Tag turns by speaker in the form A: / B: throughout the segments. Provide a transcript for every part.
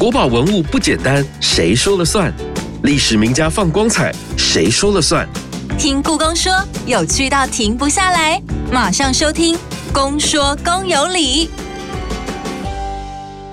A: 国宝文物不简单，谁说了算？历史名家放光彩，谁说了算？
B: 听故宫说，有趣到停不下来，马上收听《公说公有理》。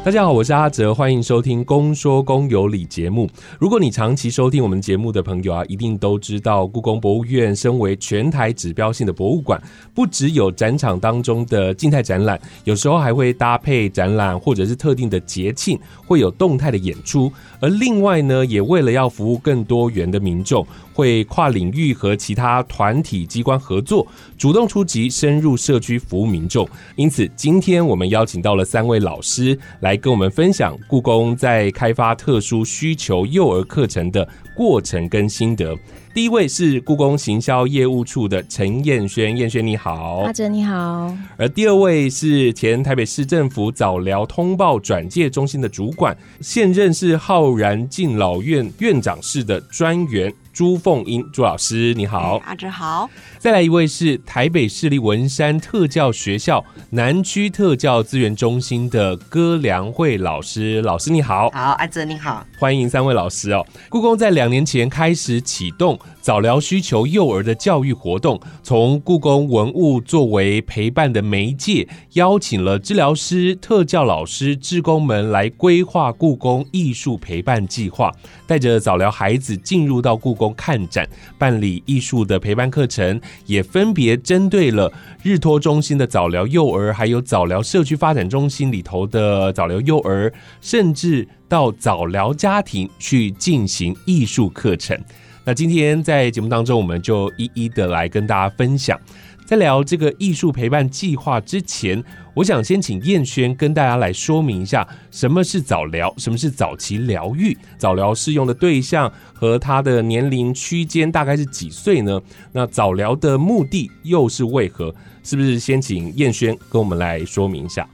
C: 大家好，我是阿哲，欢迎收听《公说公有理》节目。如果你长期收听我们节目的朋友啊，一定都知道，故宫博物院身为全台指标性的博物馆，不只有展场当中的静态展览，有时候还会搭配展览，或者是特定的节庆会有动态的演出。而另外呢，也为了要服务更多元的民众，会跨领域和其他团体机关合作，主动出击，深入社区服务民众。因此，今天我们邀请到了三位老师来。跟我们分享故宫在开发特殊需求幼儿课程的过程跟心得。第一位是故宫行销业务处的陈燕轩，燕轩你好，
D: 阿哲你好。
C: 而第二位是前台北市政府早疗通报转介中心的主管，现任是浩然敬老院院长室的专员。朱凤英，朱老师你好，
E: 阿哲好。
C: 再来一位是台北市立文山特教学校南区特教资源中心的歌良慧老师，老师你好，
E: 好，阿哲你好，
C: 欢迎三位老师哦。故宫在两年前开始启动。早疗需求幼儿的教育活动，从故宫文物作为陪伴的媒介，邀请了治疗师、特教老师、志工们来规划故宫艺术陪伴计划，带着早疗孩子进入到故宫看展，办理艺术的陪伴课程，也分别针对了日托中心的早疗幼儿，还有早疗社区发展中心里头的早疗幼儿，甚至到早疗家庭去进行艺术课程。那今天在节目当中，我们就一一的来跟大家分享。在聊这个艺术陪伴计划之前，我想先请燕轩跟大家来说明一下，什么是早疗，什么是早期疗愈，早疗适用的对象和他的年龄区间大概是几岁呢？那早疗的目的又是为何？是不是先请燕轩跟我们来说明一下？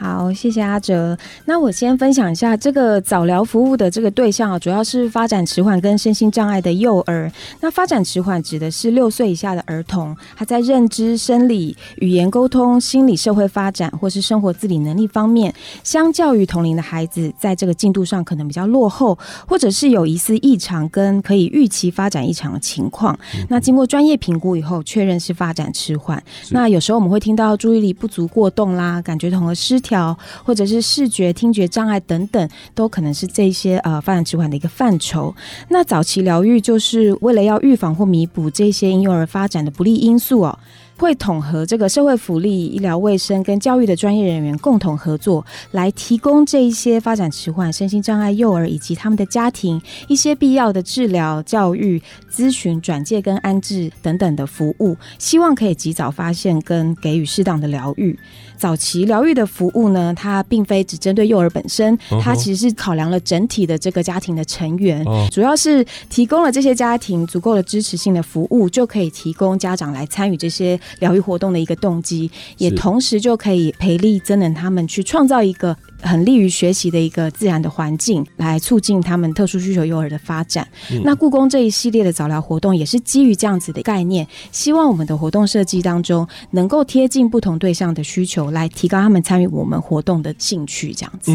D: 好，谢谢阿哲。那我先分享一下这个早疗服务的这个对象啊，主要是发展迟缓跟身心障碍的幼儿。那发展迟缓指的是六岁以下的儿童，他在认知、生理、语言沟通、心理、社会发展或是生活自理能力方面，相较于同龄的孩子，在这个进度上可能比较落后，或者是有疑似异常跟可以预期发展异常的情况。那经过专业评估以后，确认是发展迟缓。那有时候我们会听到注意力不足过动啦，感觉统合失。条或者是视觉、听觉障碍等等，都可能是这些呃发展迟缓的一个范畴。那早期疗愈就是为了要预防或弥补这些婴幼儿发展的不利因素哦。会统合这个社会福利、医疗卫生跟教育的专业人员共同合作，来提供这一些发展迟缓、身心障碍幼儿以及他们的家庭一些必要的治疗、教育、咨询、转介跟安置等等的服务，希望可以及早发现跟给予适当的疗愈。早期疗愈的服务呢，它并非只针对幼儿本身，它其实是考量了整体的这个家庭的成员，主要是提供了这些家庭足够的支持性的服务，就可以提供家长来参与这些。疗愈活动的一个动机，也同时就可以培力真人他们去创造一个很利于学习的一个自然的环境，来促进他们特殊需求幼儿的发展。那故宫这一系列的早疗活动也是基于这样子的概念，希望我们的活动设计当中能够贴近不同对象的需求，来提高他们参与我们活动的兴趣。这样子，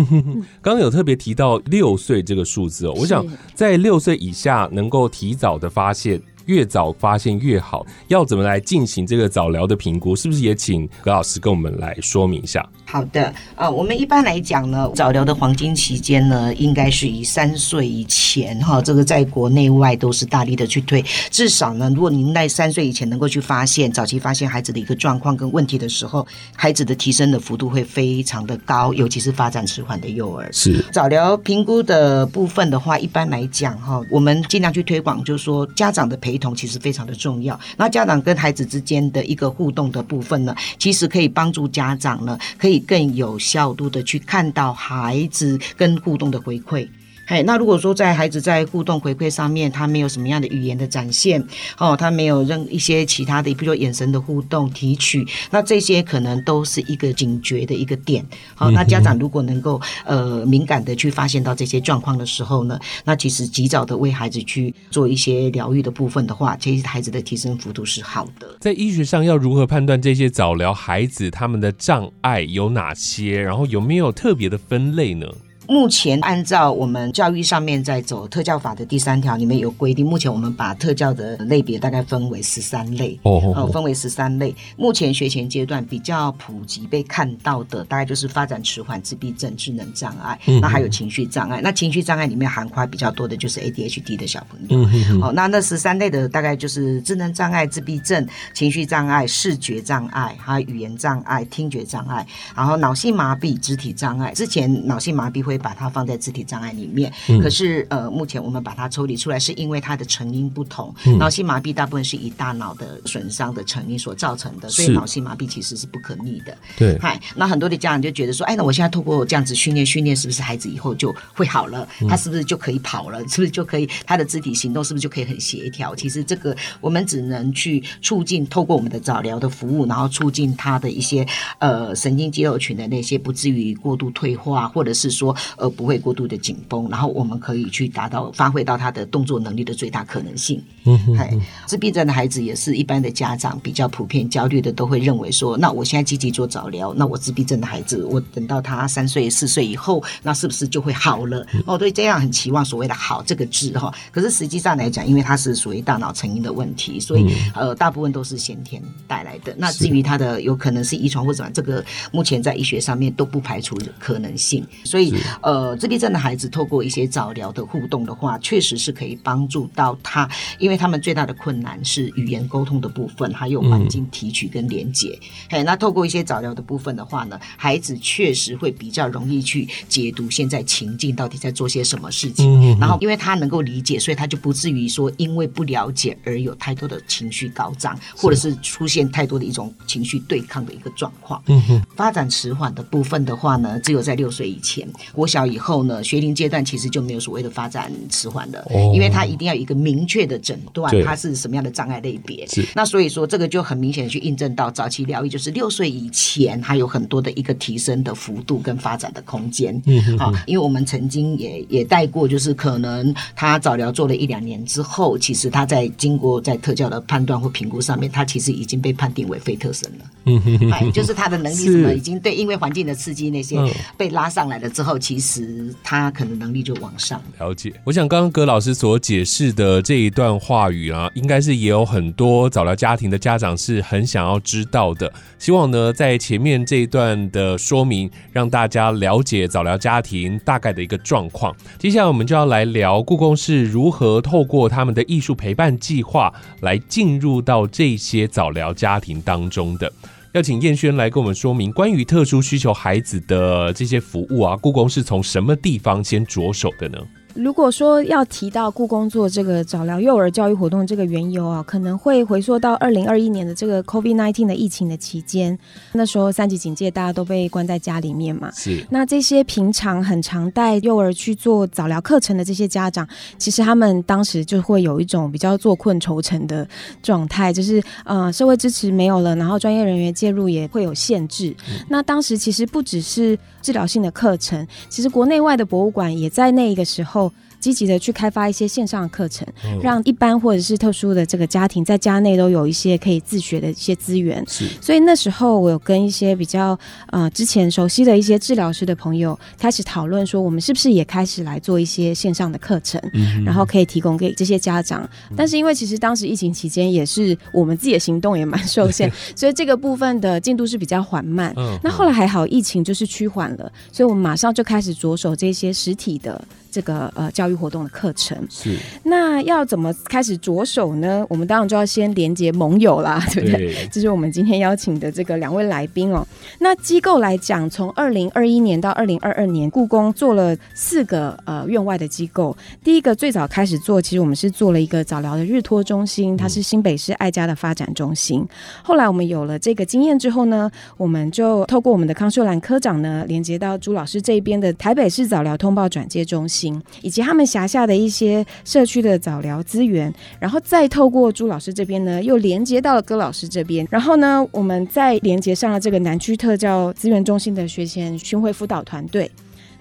C: 刚刚有特别提到六岁这个数字哦，我想在六岁以下能够提早的发现。越早发现越好，要怎么来进行这个早疗的评估？是不是也请葛老师跟我们来说明一下？
E: 好的，呃，我们一般来讲呢，早疗的黄金期间呢，应该是以三岁以前哈，这个在国内外都是大力的去推。至少呢，如果您在三岁以前能够去发现早期发现孩子的一个状况跟问题的时候，孩子的提升的幅度会非常的高，尤其是发展迟缓的幼儿。
C: 是
E: 早疗评估的部分的话，一般来讲哈，我们尽量去推广，就是说家长的陪同其实非常的重要。那家长跟孩子之间的一个互动的部分呢，其实可以帮助家长呢，可以。更有效度的去看到孩子跟互动的回馈。嘿，那如果说在孩子在互动回馈上面，他没有什么样的语言的展现，哦，他没有任一些其他的，比如说眼神的互动、提取，那这些可能都是一个警觉的一个点。好，那家长如果能够呃敏感的去发现到这些状况的时候呢，那其实及早的为孩子去做一些疗愈的部分的话，其实孩子的提升幅度是好的。
C: 在医学上要如何判断这些早疗孩子他们的障碍有哪些，然后有没有特别的分类呢？
E: 目前按照我们教育上面在走特教法的第三条里面有规定，目前我们把特教的类别大概分为十三类，
C: 哦
E: 分为十三类。目前学前阶段比较普及被看到的，大概就是发展迟缓、自闭症、智能障碍，
C: 嗯
E: 那还有情绪障碍。那情绪障碍里面涵盖比较多的就是 ADHD 的小朋友。哦，那那十三类的大概就是智能障碍、自闭症、情绪障碍、视觉障碍，还有语言障碍、听觉障碍，然后脑性麻痹、肢体障碍。之前脑性麻痹会把它放在肢体障碍里面，
C: 嗯
E: 可是呃，目前我们把它抽离出来，是因为它的成因不同。
C: 嗯
E: 脑性麻痹大部分是以大脑的损伤的成因所造成的，所以脑性麻痹其实是不可逆的。
C: 对，
E: 嗨，那很多的家长就觉得说，哎，那我现在透过这样子训练，训练是不是孩子以后就会好了？
C: 嗯
E: 他是不是就可以跑了？是不是就可以他的肢体行动是不是就可以很协调？其实这个我们只能去促进，透过我们的早疗的服务，然后促进他的一些呃神经肌肉群的那些不至于过度退化，或者是说呃不会过度的紧绷，然后我们可以去达到发挥到他的动作能力的最大可能性。
C: 嗯哼
E: 嗨，自闭症的孩子也是一般的家长比较普遍焦虑的，都会认为说，那我现在积极做早疗，那我自闭症的孩子，我等到他三岁四岁以后，那是不是就会好了？哦，对，这样很期望所谓的“好”这个字哈。可是实际上来讲，因为它是属于大脑成因的问题，所以、呃，大部分都是先天带来的。那至于他的有可能是遗传或者什么，这个目前在医学上面都不排除可能性。所以呃，自闭症的孩子透过一些早疗的互动的话，确实是可以帮助到他，因为他们最大的困难是语言沟通的部分，还有环境提取跟连接。嘿，那透过一些早疗的部分的话呢，孩子确实会比较容易去解读现在情境到底在做些什么事情。
C: 嗯
E: 然后，因为他能够理解，所以他就不至于说因为不了解而有太多的情绪高涨，或者是出现太多的一种情绪对抗的一个状况。
C: 嗯哼，
E: 发展迟缓的部分的话呢，只有在六岁以前，国小以后呢，学龄阶段其实就没有所谓的发展迟缓了，
C: 哦
E: 因为他一定要有一个明确的诊断
C: 对，
E: 它是什么样的障碍类别。那所以说，这个就很明显的去印证到早期疗愈，就是六岁以前还有很多的一个提升的幅度跟发展的空间。
C: 嗯哼
E: 好，因为我们曾经也也带过，就是可能他早疗做了一两年之后，其实他在经过在特教的判断或评估上面，他其实已经被判定为非特生了。
C: 嗯哼哼
E: 哎，就是他的能力什么已经对，因为环境的刺激那些
C: 嗯
E: 被拉上来了之后，其其实他可能能力就往上。
C: 了解，我想刚刚葛老师所解释的这一段话语啊，应该是也有很多早疗家庭的家长是很想要知道的。希望呢，在前面这一段的说明，让大家了解早疗家庭大概的一个状况。接下来我们就要来聊故宫是如何透过他们的艺术陪伴计划来进入到这些早疗家庭当中的。要请燕轩来跟我们说明关于特殊需求孩子的这些服务啊，故宫是从什么地方先着手的呢？
D: 如果说要提到故宫做这个早疗幼儿教育活动这个缘由啊，可能会回溯到二零二一年的这个 COVID-19 的疫情的期间，那时候三级警戒，大家都被关在家里面嘛。
C: 是
D: 那这些平常很常带幼儿去做早疗课程的这些家长，其实他们当时就会有一种比较坐困愁城的状态，就是呃社会支持没有了，然后专业人员介入也会有限制。那当时其实不只是治疗性的课程，其实国内外的博物馆也在那一个时候。积极的去开发一些线上的课程，
C: 嗯
D: 让一般或者是特殊的这个家庭在家内都有一些可以自学的一些资源。
C: 是
D: 所以那时候我有跟一些比较呃之前熟悉的一些治疗师的朋友开始讨论说，我们是不是也开始来做一些线上的课程，
C: 嗯
D: 然后可以提供给这些家长。但是因为其实当时疫情期间也是我们自己的行动也蛮受限，所以这个部分的进度是比较缓慢。
C: 嗯
D: 那后来还好，疫情就是趋缓了，所以我们马上就开始着手这些实体的这个呃教育活动的课程。
C: 是
D: 那要怎么开始着手呢？我们当然就要先连接盟友啦，对不对？
C: 对
D: 这是我们今天邀请的这个两位来宾哦。那机构来讲，从二零二一年到二零二二年，故宫做了四个呃院外的机构。第一个最早开始做，其实我们是做了一个早疗的日托中心，它是新北市爱家的发展中心。后来我们有了这个经验之后呢，我们就透过我们的康秀兰科长呢，连接到朱老师这边的台北市早疗通报转接中心，以及他们辖下的一些社区的早疗资源，然后再透过朱老师这边呢，又连接到了戈老师这边，然后呢，我们再连接上了这个南区特教资源中心的学前巡回辅导团队。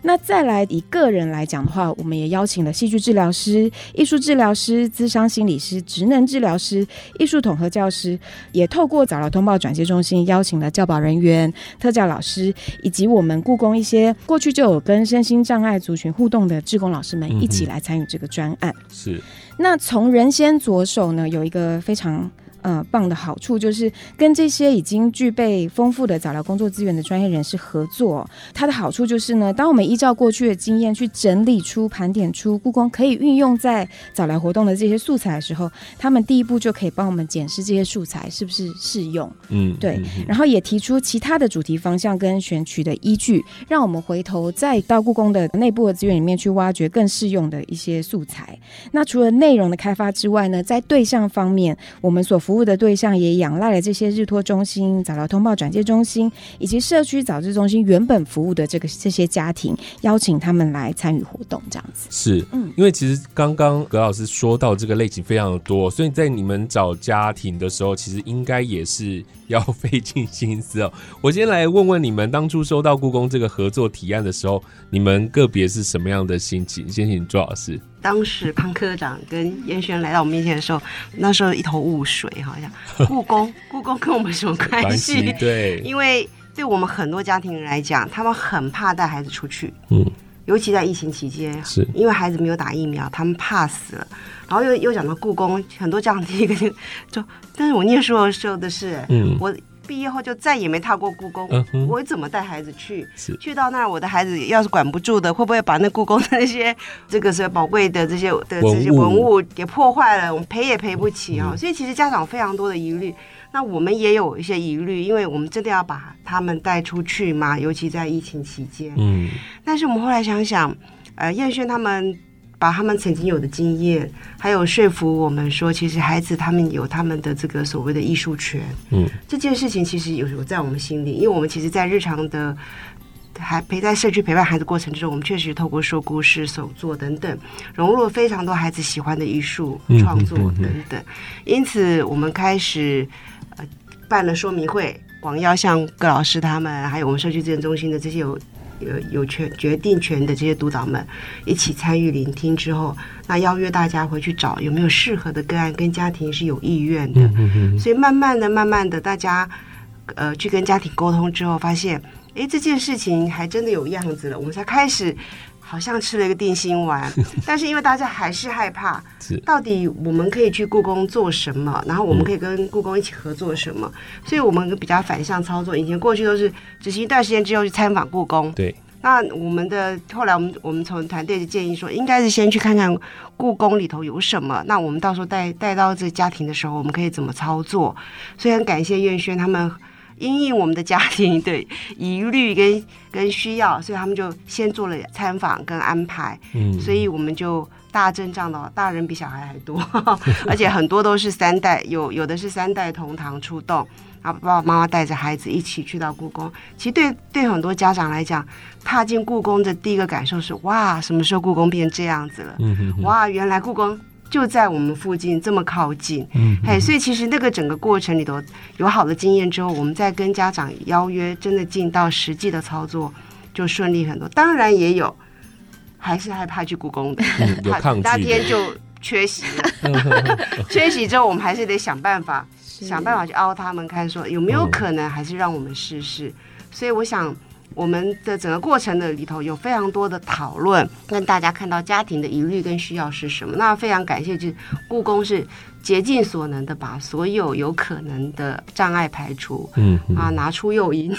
D: 那再来以个人来讲的话，我们也邀请了戏剧治疗师、艺术治疗师、咨商心理师、职能治疗师、艺术统合教师，也透过早疗通报转接中心邀请了教保人员、特教老师，以及我们故宫一些过去就有跟身心障碍族群互动的志工老师们一起来参与这个专案。
C: 是
D: 那从人先着手呢，有一个非常呃棒的好处，就是跟这些已经具备丰富的早疗工作资源的专业人士合作。它的好处就是呢，当我们依照过去的经验去整理出、盘点出故宫可以运用在早疗活动的这些素材的时候，他们第一步就可以帮我们检视这些素材是不是适用。
C: 嗯
D: 对
C: 嗯嗯
D: 然后也提出其他的主题方向跟选取的依据，让我们回头再到故宫的内部的资源里面去挖掘更适用的一些素材。那除了内容的开发之外呢，在对象方面，我们所服务的对象也仰赖了这些日托中心、早疗通报转介中心以及社区早治中心原本服务的这个这些家庭，邀请他们来参与活动，这样子。
C: 是，
D: 嗯
C: 因为其实刚刚葛老师说到这个类型非常的多，所以在你们找家庭的时候，其实应该也是要费尽心思哦。我先来问问你们，当初收到故宫这个合作提案的时候，你们个别是什么样的心情？先请朱老师。
F: 当时潘科长跟燕轩来到我们面前的时候，那时候一头雾水，好像。故宫，故宫跟我们什么 关系？
C: 对，
F: 因为对我们很多家庭人来讲，他们很怕带孩子出去，
C: 嗯，
F: 尤其在疫情期间，
C: 是。
F: 因为孩子没有打疫苗，他们怕死。了。然后又又讲到故宫，很多家长第一个就就，但是我念书的时候的事，
C: 嗯。
F: 我毕业后就再也没踏过故宫，
C: 嗯
F: 我怎么带孩子去？去到那儿，我的孩子要是管不住的，会不会把那故宫的那些这个是宝贵的这些的这些
C: 文物
F: 文物给破坏了？我们赔也赔不起啊、所以其实家长非常多的疑虑。那我们也有一些疑虑，因为我们真的要把他们带出去嘛，尤其在疫情期间。
C: 嗯
F: 但是我们后来想想，呃，燕轩他们把他们曾经有的经验，还有说服我们说，其实孩子他们有他们的这个所谓的艺术权，
C: 嗯，
F: 这件事情其实有有在我们心里，因为我们其实，在日常的。还陪在社区陪伴孩子过程之中，我们确实透过说故事、手作等等，融入了非常多孩子喜欢的艺术
C: 嗯
F: 创作
C: 嗯嗯嗯
F: 等等。因此，我们开始呃办了说明会，广邀像葛老师他们，还有我们社区资源中心的这些有有有权决定权的这些督导们一起参与聆听之后，那邀约大家回去找有没有适合的个案跟家庭是有意愿的。所以慢慢的、慢慢的，大家呃去跟家庭沟通之后，发现，诶，这件事情还真的有样子了，我们才开始。好像吃了一个定心丸，但是因为大家还是害怕，到底我们可以去故宫做什么，然后我们可以跟故宫一起合作什么，所以我们比较反向操作。以前过去都是只是一段时间之后去参访故宫，
C: 对，
F: 那我们的后来我们我们从团队的建议说，应该是先去看看故宫里头有什么，那我们到时候带带到这家庭的时候，我们可以怎么操作。所以很感谢苑轩他们因应我们的家庭 的疑虑跟跟需要，所以他们就先做了参访跟安排，
C: 嗯
F: 所以我们就。大阵仗的，大人比小孩还多，而且很多都是三代，有有的是三代同堂出动，然后爸爸妈妈带着孩子一起去到故宫。其实对对很多家长来讲，踏进故宫的第一个感受是：哇，什么时候故宫变这样子了？
C: 嗯嗯
F: 哇，原来故宫就在我们附近，这么靠近。
C: 嗯
F: 哎，所以其实那个整个过程里头有好的经验之后，我们再跟家长邀约，真的进到实际的操作就顺利很多。当然也有还是害怕去故宫的，
C: 嗯有抗拒的
F: 那天就缺席了，缺席之后我们还是得想办法，想办法去凹他们，看说有没有可能还是让我们试试。所以我想。我们的整个过程的里头有非常多的讨论，让大家看到家庭的疑虑跟需要是什么。那非常感谢，就是故宫是竭尽所能的把所有有可能的障碍排除，
C: 嗯嗯
F: 啊，拿出诱因，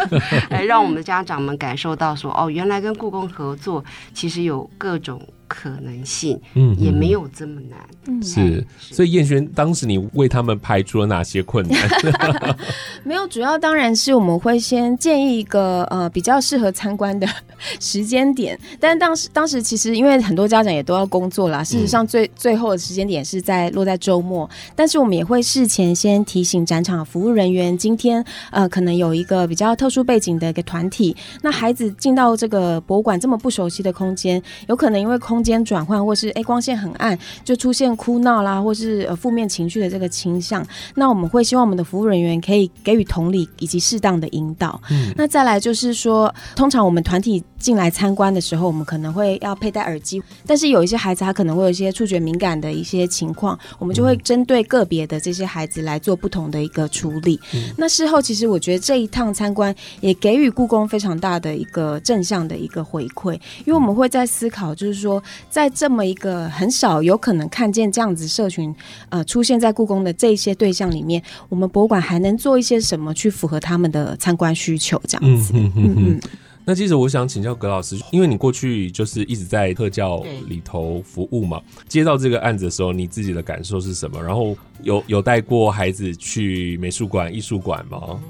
F: 来让我们的家长们感受到说，哦，原来跟故宫合作其实有各种可能性，
C: 嗯
F: 也没有这么难。
D: 嗯，
C: 是，所以燕轩，当时你为他们排除了哪些困难？
D: 没有，主要当然是我们会先建议一个呃比较适合参观的时间点，但当时当时其实因为很多家长也都要工作啦，事实上最、最后的时间点是在落在周末，但是我们也会事前先提醒展场服务人员，今天呃可能有一个比较特殊背景的一个团体，那孩子进到这个博物馆这么不熟悉的空间，有可能因为空空间转换，或是哎光线很暗，就出现哭闹啦，或是呃负面情绪的这个倾向，那我们会希望我们的服务人员可以给予同理以及适当的引导。嗯，那再来就是说，通常我们团体进来参观的时候，我们可能会要佩戴耳机，但是有一些孩子他可能会有一些触觉敏感的一些情况，我们就会针对个别的这些孩子来做不同的一个处理。那事后其实我觉得这一趟参观也给予故宫非常大的一个正向的一个回馈，因为我们会在思考，就是说在这么一个很少有可能看见这样子社群呃出现在故宫的这些对象里面，我们博物馆还能做一些什么去符合他们的参观需求？这样子，嗯嗯嗯。
C: 那接着我想请教葛老师，因为你过去就是一直在特教里头服务嘛，接到这个案子的时候，你自己的感受是什么？然后有有带过孩子去美术馆、艺术馆吗？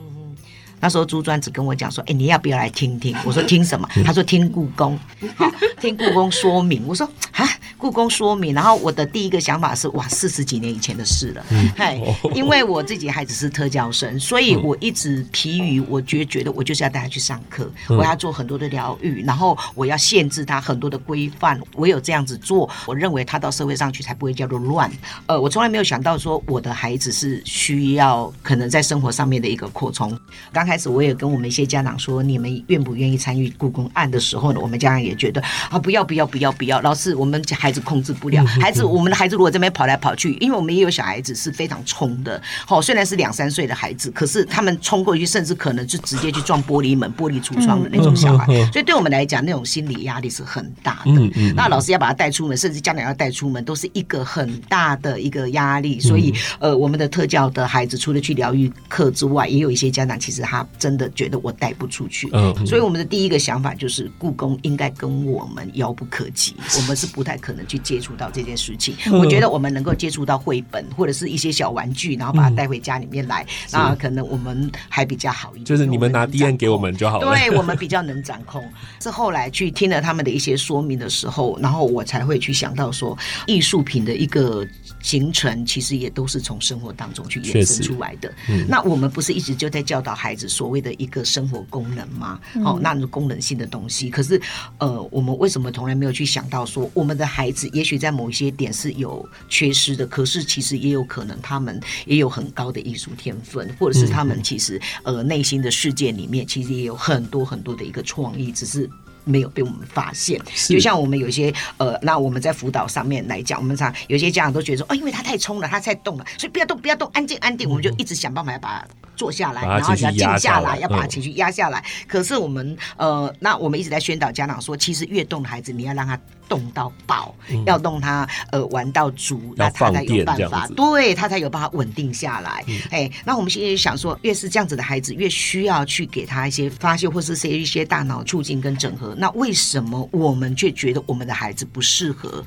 E: 那时候朱专子跟我讲说：“哎，你要不要来听听？”我说：“听什么？”他说：“听故宫，好，听故宫说明。”我说：“啊，故宫说明。”然后我的第一个想法是：哇，四十几年以前的事了。嗨，因为我自己孩子是特教生，所以我一直疲于，我觉觉得我就是要带他去上课，我要做很多的疗愈，然后我要限制他很多的规范。我有这样子做，我认为他到社会上去才不会叫做乱。呃，我从来没有想到说我的孩子是需要可能在生活上面的一个扩充。刚开始我也跟我们一些家长说，你们愿不愿意参与故宫案的时候呢？我们家长也觉得啊，不要不要不要不要，老师我们孩子控制不了，孩子我们的孩子如果这边跑来跑去，因为我们也有小孩子是非常冲的，好，虽然是两三岁的孩子，可是他们冲过去，甚至可能就直接去撞玻璃门、玻璃橱窗的那种小孩，所以对我们来讲，那种心理压力是很大的。那老师要把他带出门，甚至家长要带出门，都是一个很大的一个压力。所以，呃，我们的特教的孩子除了去疗愈课之外，也有一些家长其实他真。的觉得我带不出去，所以我们的第一个想法就是故宫应该跟我们遥不可及，我们是不太可能去接触到这件事情。我觉得我们能够接触到绘本或者是一些小玩具，然后把它带回家里面来，那可能我们还比较好一点。
C: 就是你们拿 D N 给我们就好了，
E: 对我们比较能掌控。是后来去听了他们的一些说明的时候，然后我才会去想到说，艺术品的一个形成其实也都是从生活当中去衍生出来的。那我们不是一直就在教导孩子所谓的。一个生活功能吗，哦，那功能性的东西。可是，呃，我们为什么从来没有去想到说，我们的孩子也许在某一些点是有缺失的，可是其实也有可能他们也有很高的艺术天分，或者是他们其实呃内心的世界里面其实也有很多很多的一个创意，只是。没有被我们发现，就像我们有些呃，那我们在辅导上面来讲，我们常有些家长都觉得说，哦，因为他太冲了，他太动了，所以不要动，不要动，安静安定，我们就一直想办法要把他坐下来，然后要静下来，要把他情绪压下来。可是我们呃，那我们一直在宣导家长说，其实越动的孩子，你要让他动到爆，要动他呃玩到足，那他才有办法，对他才有办法稳定下来。哎，那我们现在想说，越是这样子的孩子，越需要去给他一些发泄，或是些一些大脑促进跟整合。那为什么我们却觉得我们的孩子不适合？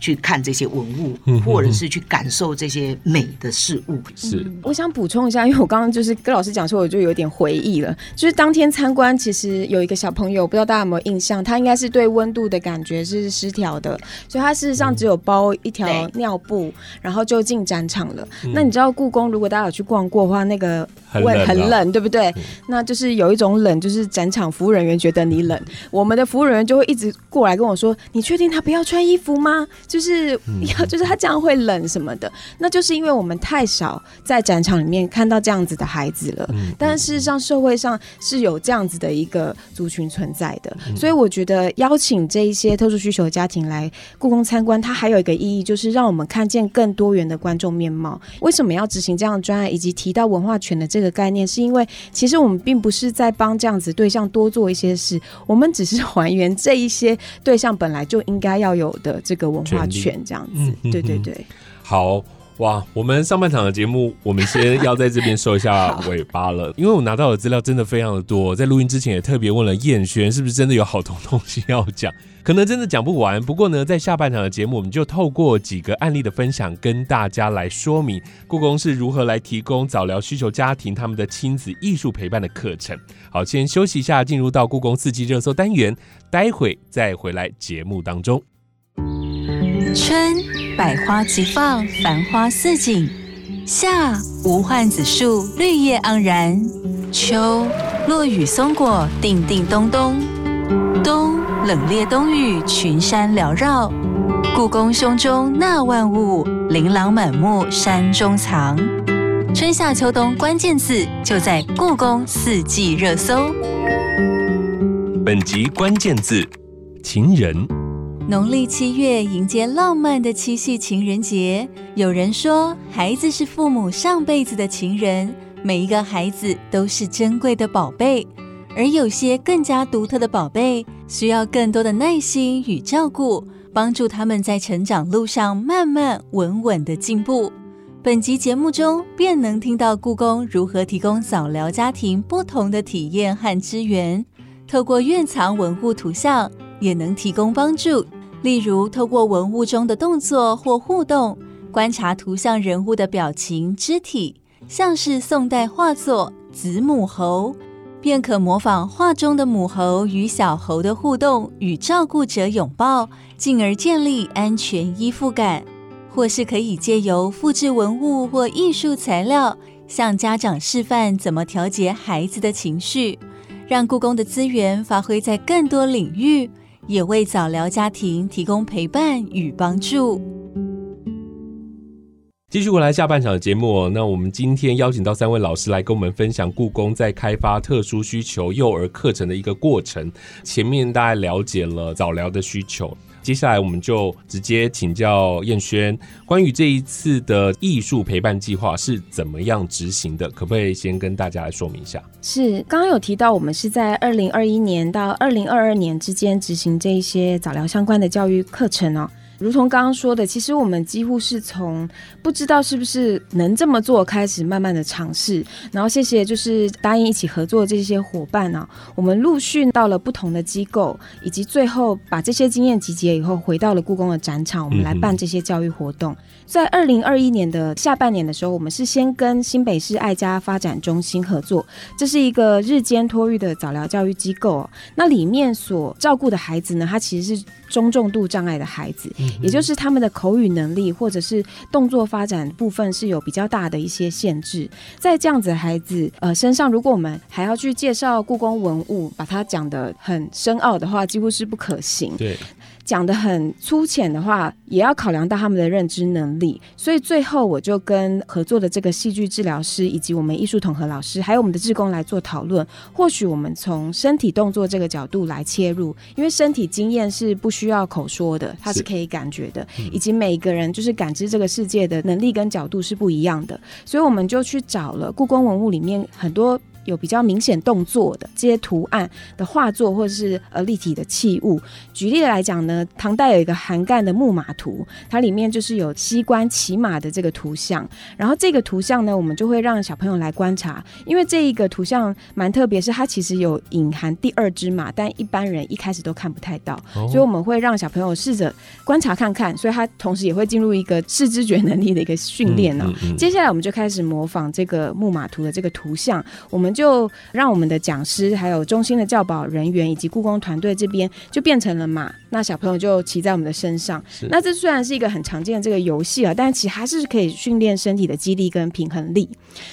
E: 去看这些文物，或者是去感受这些美的事物。
C: 是，
D: 我想补充一下，因为我刚刚就是跟老师讲说，我就有点回忆了。就是当天参观，其实有一个小朋友，不知道大家有没有印象，他应该是对温度的感觉是失调的，所以他事实上只有包一条尿布，然后就进展场了。那你知道故宫，如果大家有去逛过的话，那个
C: 会
D: 很冷，对不对？那就是有一种冷，就是展场服务人员觉得你冷，我们的服务人员就会一直过来跟我说：“你确定他不要穿衣服吗？”就是要，就是他这样会冷什么的，那就是因为我们太少在展场里面看到这样子的孩子了。但事实上，社会上是有这样子的一个族群存在的，所以我觉得邀请这一些特殊需求家庭来故宫参观，它还有一个意义，就是让我们看见更多元的观众面貌。为什么要执行这样的专案，以及提到文化权的这个概念，是因为其实我们并不是在帮这样子对象多做一些事，我们只是还原这一些对象本来就应该要有的这个文化。权这样子，对对对，
C: 好哇！我们上半场的节目，我们先要在这边收一下尾巴了，因为我拿到的资料真的非常的多，在录音之前也特别问了燕轩，是不是真的有好多东西要讲？可能真的讲不完。不过呢，在下半场的节目，我们就透过几个案例的分享，跟大家来说明故宫是如何来提供早疗需求家庭他们的亲子艺术陪伴的课程。好，先休息一下，进入到故宫四季热搜单元，待会再回来节目当中。
B: 春，百花齐放，繁花似锦；夏，无患子树，绿叶盎然；秋，落雨松果，叮叮咚咚；冬。冷冽冬雨，群山缭绕。故宫胸中纳万物，琳琅满目山中藏。春夏秋冬关键字就在故宫四季热搜。
C: 本集关键字：情人。
B: 农历七月迎接浪漫的七夕情人节。有人说，孩子是父母上辈子的情人，每一个孩子都是珍贵的宝贝。而有些更加独特的宝贝，需要更多的耐心与照顾。帮助他们在成长路上慢慢稳稳的进步。本集节目中便能听到故宫如何提供早疗家庭不同的体验和资源。透过院藏文物图像，也能提供帮助。例如，透过文物中的动作或互动，观察图像人物的表情、肢体，像是宋代画作《子母猴》。便可模仿画中的母猴与小猴的互动与照顾者拥抱，进而建立安全依附感；或是可以借由复制文物或艺术材料，向家长示范怎么调节孩子的情绪，让故宫的资源发挥在更多领域，也为早疗家庭提供陪伴与帮助。
C: 继续回来下半场的节目，那我们今天邀请到三位老师来跟我们分享故宫在开发特殊需求幼儿课程的一个过程。前面大家了解了早疗的需求，接下来我们就直接请教燕轩，关于这一次的艺术陪伴计划是怎么样执行的，可不可以先跟大家来说明一下？
D: 是刚刚有提到，我们是在二零二一年到二零二二年之间执行这一些早疗相关的教育课程哦。如同刚刚说的，其实我们几乎是从不知道是不是能这么做开始，慢慢的尝试。然后谢谢就是答应一起合作这些伙伴呢，我们陆续到了不同的机构，以及最后把这些经验集结以后，回到了故宫的展场，我们来办这些教育活动。在二零二一年的下半年的时候，我们是先跟新北市爱家发展中心合作，这是一个日间托育的早疗教育机构。那里面所照顾的孩子呢，他其实是中重度障碍的孩子。也就是他们的口语能力或者是动作发展部分是有比较大的一些限制，在这样子的孩子呃身上，如果我们还要去介绍故宫文物，把它讲得很深奥的话，几乎是不可行。
C: 对。
D: 讲的很粗浅的话，也要考量到他们的认知能力，所以最后我就跟合作的这个戏剧治疗师，以及我们艺术统合老师，还有我们的志工来做讨论。或许我们从身体动作这个角度来切入，因为身体经验是不需要口说的，它是可以感觉的，以及每个人就是感知这个世界的能力跟角度是不一样的，所以我们就去找了故宫文物里面很多。有比较明显动作的这些图案的画作，或者是呃立体的器物。举例来讲呢，唐代有一个韩干的木马图，它里面就是有西关骑马的这个图像。然后这个图像呢，我们就会让小朋友来观察，因为这一个图像蛮特别，是它其实有隐含第二只马，但一般人一开始都看不太到，所以我们会让小朋友试着观察看看，所以他同时也会进入一个视知觉能力的一个训练呢。接下来我们就开始模仿这个木马图的这个图像，我们。就让我们的讲师、还有中心的教保人员以及故宫团队这边就变成了马，那小朋友就骑在我们的身上。那这虽然是一个很常见的这个游戏啊，但其实还是可以训练身体的肌力跟平衡力。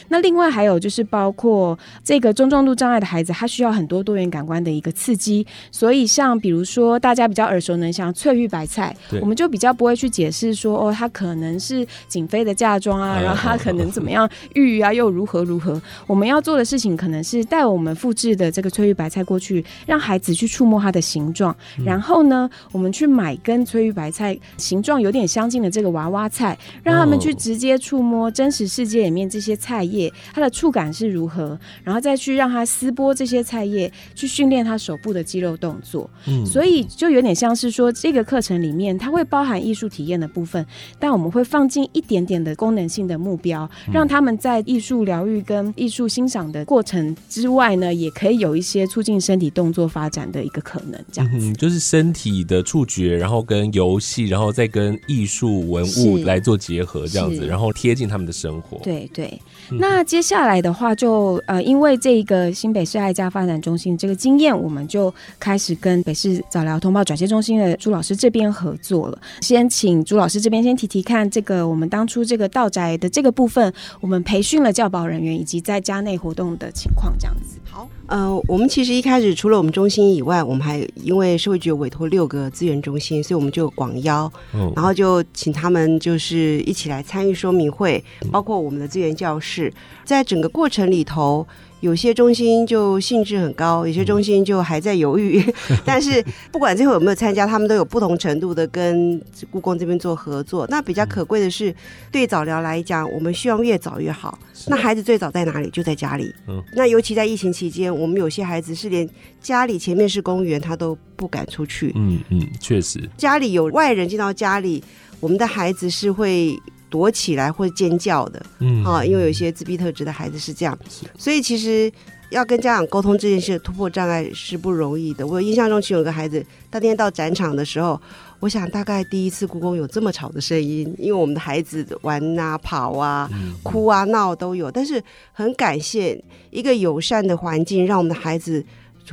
D: 那另外还有就是包括这个中重度障碍的孩子，他需要很多多元感官的一个刺激。所以像比如说大家比较耳熟能详翠玉白菜，我们就比较不会去解释说哦，他可能是景妃的嫁妆啊，然后他可能怎么样玉啊，又如何如何。我们要做的事情。可能是带我们复制的这个翠玉白菜过去，让孩子去触摸它的形状，然后呢，我们去买跟翠玉白菜形状有点相近的这个娃娃菜，让他们去直接触摸真实世界里面这些菜叶，它的触感是如何，然后再去让他撕剥这些菜叶，去训练他手部的肌肉动作。嗯，所以就有点像是说，这个课程里面它会包含艺术体验的部分，但我们会放进一点点的功能性的目标，让他们在艺术疗愈跟艺术欣赏的过。程之外呢，也可以有一些促进身体动作发展的一个可能，这样子
C: 就是身体的触觉，然后跟游戏，然后再跟艺术文物来做结合，这样子，然后贴近他们的生活。
D: 对对。那接下来的话，就呃，因为这个新北市爱家发展中心这个经验，我们就开始跟北市早疗通报转接中心的朱老师这边合作了。先请朱老师这边先提提看，这个我们当初这个道宅的这个部分，我们培训了教保人员以及在家内活动的。情况这样子，
F: 好，呃，我们其实一开始除了我们中心以外，我们还因为社会局有委托六个资源中心，所以我们就广邀，
C: 嗯
F: 然后就请他们就是一起来参与说明会，包括我们的资源教室，在整个过程里头。有些中心就兴致很高，有些中心就还在犹豫。但是不管最后有没有参加，他们都有不同程度的跟故宫这边做合作。那比较可贵的是，对早疗来讲，我们希望越早越好。那孩子最早在哪里？就在家里。
C: 嗯
F: 那尤其在疫情期间，我们有些孩子是连家里前面是公园，他都不敢出去。
C: 嗯嗯，确实，
F: 家里有外人进到家里，我们的孩子是会躲起来或者尖叫的
C: 嗯
F: 啊，因为有一些自闭特质的孩子是这样，所以其实要跟家长沟通这件事突破障碍是不容易的。我印象中，其实有个孩子，他那天到展场的时候，我想大概第一次故宫有这么吵的声音，因为我们的孩子玩啊、跑啊、哭啊、闹都有，但是很感谢一个友善的环境，让我们的孩子。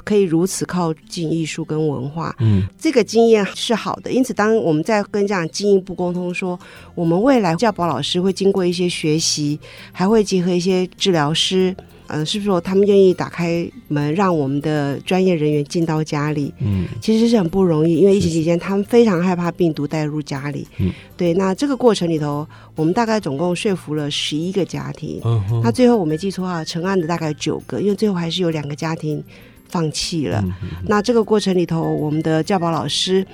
F: 可以如此靠近艺术跟文化，
C: 嗯
F: 这个经验是好的。因此，当我们在跟家长进一步沟通说，我们未来教保老师会经过一些学习，还会结合一些治疗师，呃，是不是说他们愿意打开门，让我们的专业人员进到家里？
C: 嗯
F: 其实是很不容易，因为疫情期间他们非常害怕病毒带入家里。
C: 嗯
F: 对，那这个过程里头，我们大概总共说服了十一个家庭。
C: 嗯哼
F: 那最后我没记错啊，成案的大概九个，因为最后还是有两个家庭放弃了。
C: 嗯
F: 那这个过程里头，我们的教保老师。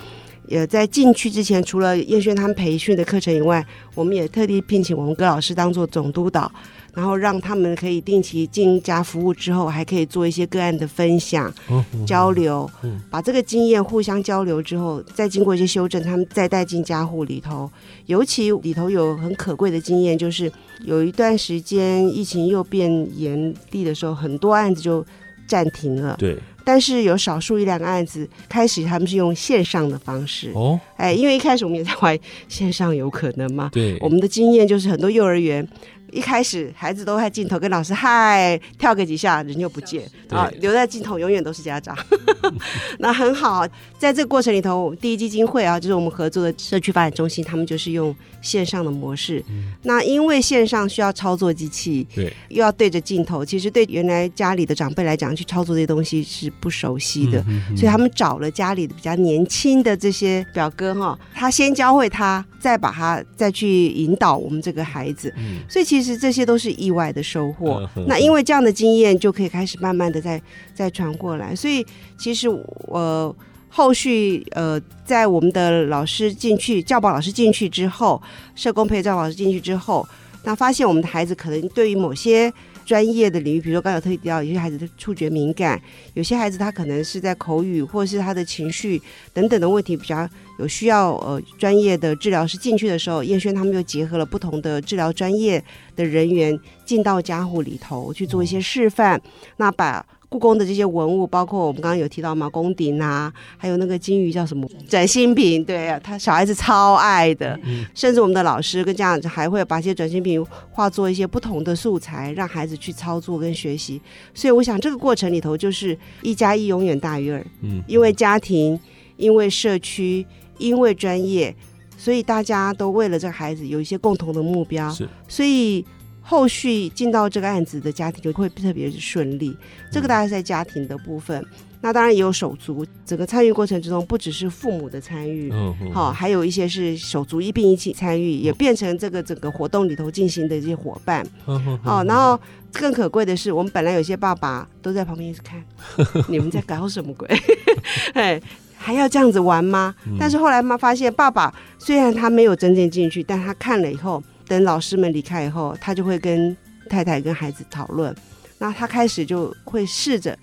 F: 也在进去之前，除了燕轩他们培训的课程以外，我们也特地聘请我们葛老师当做总督导，然后让他们可以定期进家服务之后，还可以做一些个案的分享、
C: 嗯
F: 交流
C: 嗯，
F: 把这个经验互相交流之后，再经过一些修正，他们再带进家户里头。尤其里头有很可贵的经验，就是有一段时间疫情又变严厉的时候，很多案子就暂停了。
C: 对
F: 但是有少数一两个案子，开始他们是用线上的方式。
C: 哦
F: 哎，因为一开始我们也在怀疑线上有可能吗？
C: 对，
F: 我们的经验就是很多幼儿园。一开始孩子都在镜头跟老师嗨跳个几下，人就不见啊，留在镜头永远都是家长。那很好，在这个过程里头，第一基金会啊，就是我们合作的社区发展中心，他们就是用线上的模式。那因为线上需要操作机器，
C: 对
F: 又要对着镜头，其实对原来家里的长辈来讲，去操作这些东西是不熟悉的。
C: 嗯
F: 所以他们找了家里的比较年轻的这些表哥哈，他先教会他，再把他再去引导我们这个孩子。
C: 嗯
F: 所以其实这些都是意外的收获
C: 嗯。
F: 那因为这样的经验，就可以开始慢慢的再再传过来。所以其实我。后续呃，在我们的老师进去，教保老师进去之后，社工陪教保老师进去之后，那发现我们的孩子可能对于某些专业的领域，比如说刚才有特意提到，有些孩子的触觉敏感，有些孩子他可能是在口语或是他的情绪等等的问题比较有需要呃专业的治疗师进去的时候，燕轩他们又结合了不同的治疗专业的人员进到家户里头去做一些示范，那把。故宫的这些文物，包括我们刚刚有提到嘛，宫鼎啊，还有那个金鱼叫什么转心瓶，对啊，他小孩子超爱的，甚至我们的老师跟家长还会把这些转心瓶化作一些不同的素材，让孩子去操作跟学习。所以我想这个过程里头，就是一加一永远大于二，
C: 嗯
F: 因为家庭，因为社区，因为专业，所以大家都为了这个孩子有一些共同的目标，所以后续进到这个案子的家庭就会特别顺利。这个大概是在家庭的部分，那当然也有手足。整个参与过程之中，不只是父母的参与，
C: 嗯嗯
F: 好、还有一些是手足一并一起参与，也变成这个整个活动里头进行的一些伙伴。
C: 嗯嗯
F: 哦，然后更可贵的是，我们本来有些爸爸都在旁边一直看，你们在搞什么鬼？哎，还要这样子玩吗？但是后来妈发现，爸爸虽然他没有真正进去，但他看了以后，等老师们离开以后，他就会跟太太跟孩子讨论，那他开始就会试着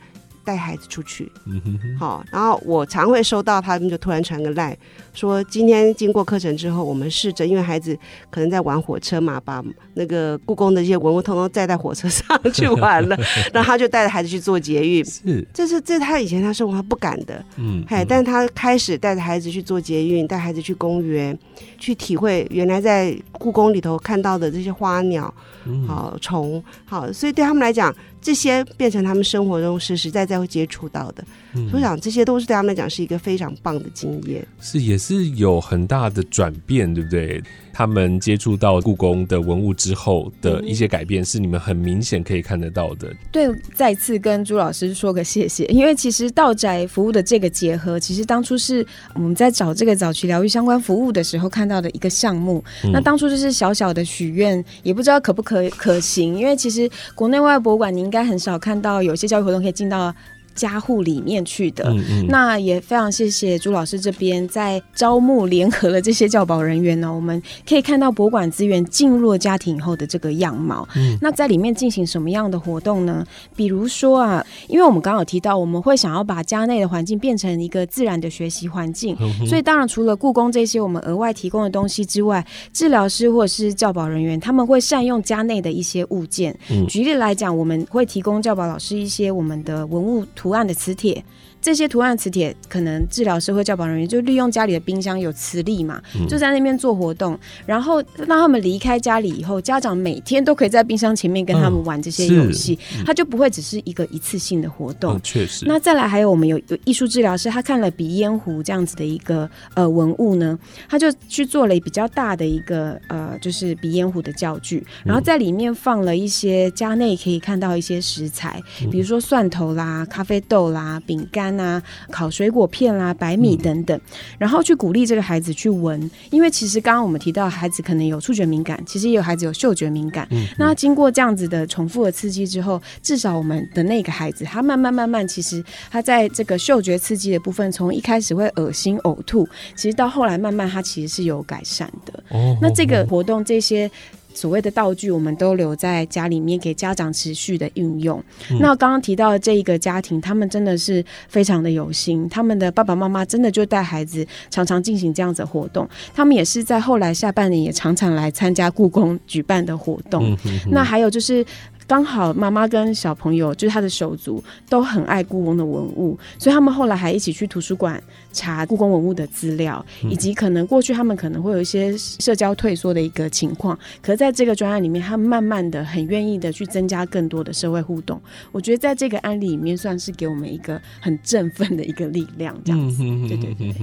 F: 带孩子出去。
C: 嗯哼哼
F: 好，然后我常会收到他们就突然传个赖，说今天经过课程之后，我们试着，因为孩子可能在玩火车嘛，把那个故宫的一些文物通通载在火车上去玩了，然后他就带着孩子去做捷运。
C: 是
F: 这是这是他以前他生活他不敢的，
C: 嗯
F: 嘿，但是他开始带着孩子去做捷运，带孩子去公园，去体会原来在故宫里头看到的这些花鸟，
C: 嗯
F: 好虫，好，所以对他们来讲，这些变成他们生活中实实在在会接触到的。
C: 嗯
F: 所以我想这些都是对他们来讲是一个非常棒的经验。
C: 是也是有很大的转变，对不对？他们接触到故宫的文物之后的一些改变，是你们很明显可以看得到的。
D: 对，再次跟朱老师说个谢谢，因为其实道宅服务的这个结合，其实当初是我们在找这个早期疗愈相关服务的时候看到的一个项目。
C: 嗯
D: 那当初就是小小的许愿，也不知道可不可可行，因为其实国内外博物馆你应该很少看到有些教育活动可以进到家户里面去的。
C: 嗯嗯，
D: 那也非常谢谢朱老师这边在招募联合了这些教保人员呢，我们可以看到博物馆资源进入了家庭以后的这个样貌。
C: 嗯
D: 那在里面进行什么样的活动呢？比如说啊，因为我们刚刚有提到，我们会想要把家内的环境变成一个自然的学习环境，
C: 嗯
D: 所以当然除了故宫这些我们额外提供的东西之外，治疗师或者是教保人员他们会善用家内的一些物件。
C: 嗯
D: 举例来讲，我们会提供教保老师一些我们的文物图图案的磁铁。这些图案磁铁，可能治疗师或教保人员就利用家里的冰箱有磁力嘛，
C: 嗯
D: 就在那边做活动，然后让他们离开家里以后，家长每天都可以在冰箱前面跟他们玩这些游戏，他就不会只是一个一次性的活动。
C: 嗯，确实。
D: 那再来还有我们有有艺术治疗师，他看了鼻烟壶这样子的一个呃文物呢，他就去做了比较大的一个呃就是鼻烟壶的教具，然后在里面放了一些家内可以看到一些食材，比如说蒜头啦、咖啡豆啦、饼干啊、烤水果片啦、白米等等，然后去鼓励这个孩子去闻，因为其实刚刚我们提到孩子可能有触觉敏感，其实也有孩子有嗅觉敏感，嗯那经过这样子的重复的刺激之后，至少我们的那个孩子，他慢慢慢慢，其实他在这个嗅觉刺激的部分，从一开始会恶心呕吐，其实到后来慢慢他其实是有改善的。
C: 哦
D: 那这个活动这些。所谓的道具，我们都留在家里面给家长持续的运用。那刚刚提到的这一个家庭，他们真的是非常的有心，他们的爸爸妈妈真的就带孩子常常进行这样子的活动。他们也是在后来下半年也常常来参加故宫举办的活动。
C: 嗯哼哼
D: 那还有就是。刚好妈妈跟小朋友，就是他的手足，都很爱故宫的文物，所以他们后来还一起去图书馆查故宫文物的资料，以及可能过去他们可能会有一些社交退缩的一个情况，可是在这个专案里面，他们慢慢的很愿意的去增加更多的社会互动。我觉得在这个案例里面，算是给我们一个很振奋的一个力量，这样子。
C: 嗯
D: 对对对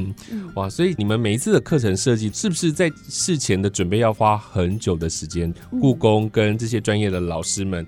C: 哇！所以你们每一次的课程设计，是不是在事前的准备要花很久的时间？故宫跟这些专业的老师们，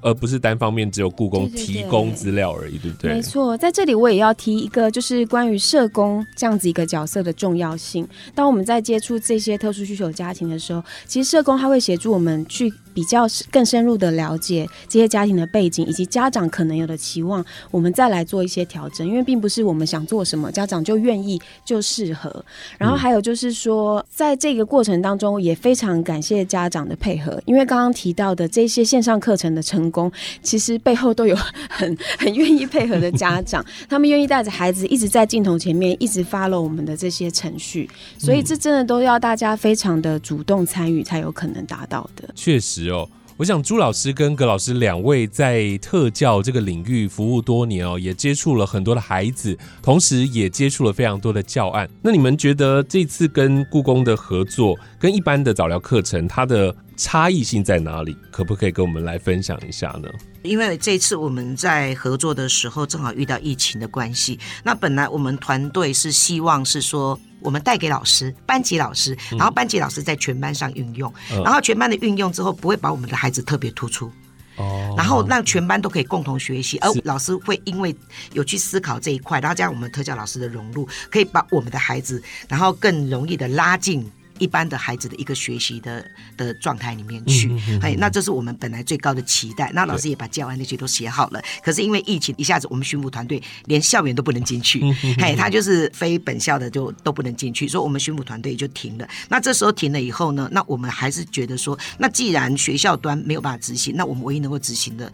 C: 而不是单方面只有故宫提供资料而已，对不对？
D: 没错，在这里我也要提一个，就是关于社工这样子一个角色的重要性。当我们在接触这些特殊需求家庭的时候，其实社工他会协助我们去比较更深入的了解这些家庭的背景以及家长可能有的期望，我们再来做一些调整。因为并不是我们想做什么，家长就愿意就适合。然后还有就是说，在这个过程当中，也非常感谢家长的配合，因为刚刚提到的这些线上课程的成功，其实背后都有很 很愿意配合的家长，他们愿意带着孩子一直在镜头前面，一直 follow 我们的这些程序，所以这真的都要大家非常的主动参与，才有可能达到的。
C: 确实哦。我想朱老师跟葛老师两位在特教这个领域服务多年哦，也接触了很多的孩子，同时也接触了非常多的教案。那你们觉得这次跟故宫的合作，跟一般的早疗课程，它的差异性在哪里？可不可以跟我们来分享一下呢？
E: 因为这次我们在合作的时候，正好遇到疫情的关系。那本来我们团队是希望是说，我们带给老师、班级老师，然后班级老师在全班上运用，
C: 嗯
E: 然后全班的运用之后，不会把我们的孩子特别突出。
C: 哦
E: 然后让全班都可以共同学习，而老师会因为有去思考这一块，然后加上我们特教老师的融入，可以把我们的孩子，然后更容易的拉进。一般的孩子的一个学习的的状态里面去，哎、那这是我们本来最高的期待。那老师也把教案那些都写好了，可是因为疫情，一下子我们巡抚团队连校园都不能进去，嘿，他就是非本校的就都不能进去，所以我们巡抚团队就停了。那这时候停了以后呢，那我们还是觉得说，那既然学校端没有办法执行，那我们唯一能够执行的。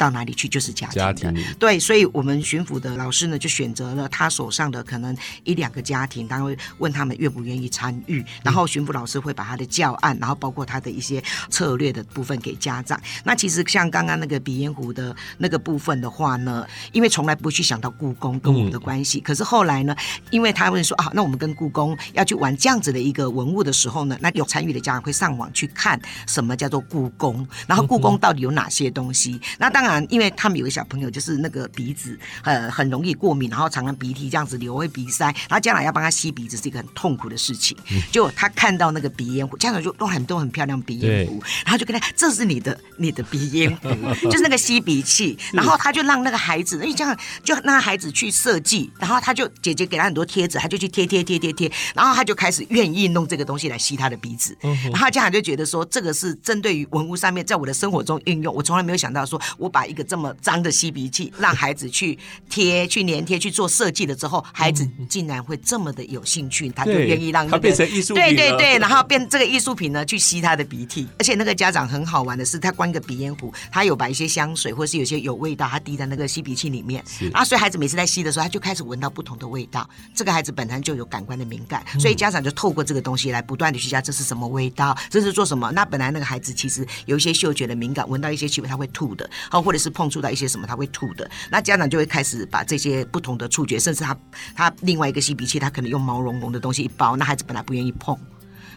E: 到哪里去就是家庭的
C: 家庭
E: 对，所以我们巡抚的老师呢，就选择了他手上的可能一两个家庭，他会问他们愿不愿意参与，然后巡抚老师会把他的教案，然后包括他的一些策略的部分给家长。那其实像刚刚那个鼻烟壶的那个部分的话呢，因为从来不去想到故宫跟我们的关系，可是后来呢，因为他们说啊，那我们跟故宫要去玩这样子的一个文物的时候呢，那有参与的家长会上网去看什么叫做故宫，然后故宫 到底有哪些东西。那当然。然，因为他们有个小朋友就是那个鼻子呃很容易过敏，然后常常鼻涕这样子流，会鼻塞，然后家长要帮他吸鼻子是一个很痛苦的事情。就他看到那个鼻烟壶，家长就都很多很漂亮鼻烟壶，然后就跟他这是你的你的鼻烟壶，就是那个吸鼻器，然后他就让那个孩子，因为这样就让孩子去设计，然后他就姐姐给他很多贴纸，他就去贴贴贴贴贴，然后他就开始愿意弄这个东西来吸他的鼻子，然后家长就觉得说这个是针对于文物上面，在我的生活中运用，我从来没有想到说我把一个这么脏的吸鼻器让孩子去贴、去粘贴、去做设计了之后，孩子竟然会这么的有兴趣，他就愿意让、那个、
C: 它变成艺术品
E: 对对对，然后变这个艺术品呢去吸他的鼻涕，而且那个家长很好玩的是，他关个鼻烟壶，他有把一些香水或是有些有味道，他滴在那个吸鼻器里面，啊，所以孩子每次在吸的时候，他就开始闻到不同的味道。这个孩子本身就有感官的敏感，所以家长就透过这个东西来不断的去加这是什么味道，这是做什么。那本来那个孩子其实有一些嗅觉的敏感，闻到一些气味他会吐的，哦，或者是碰触到一些什么他会吐的。那家长就会开始把这些不同的触觉，甚至他他另外一个吸鼻器，他可能用毛茸茸的东西一包，那孩子本来不愿意碰。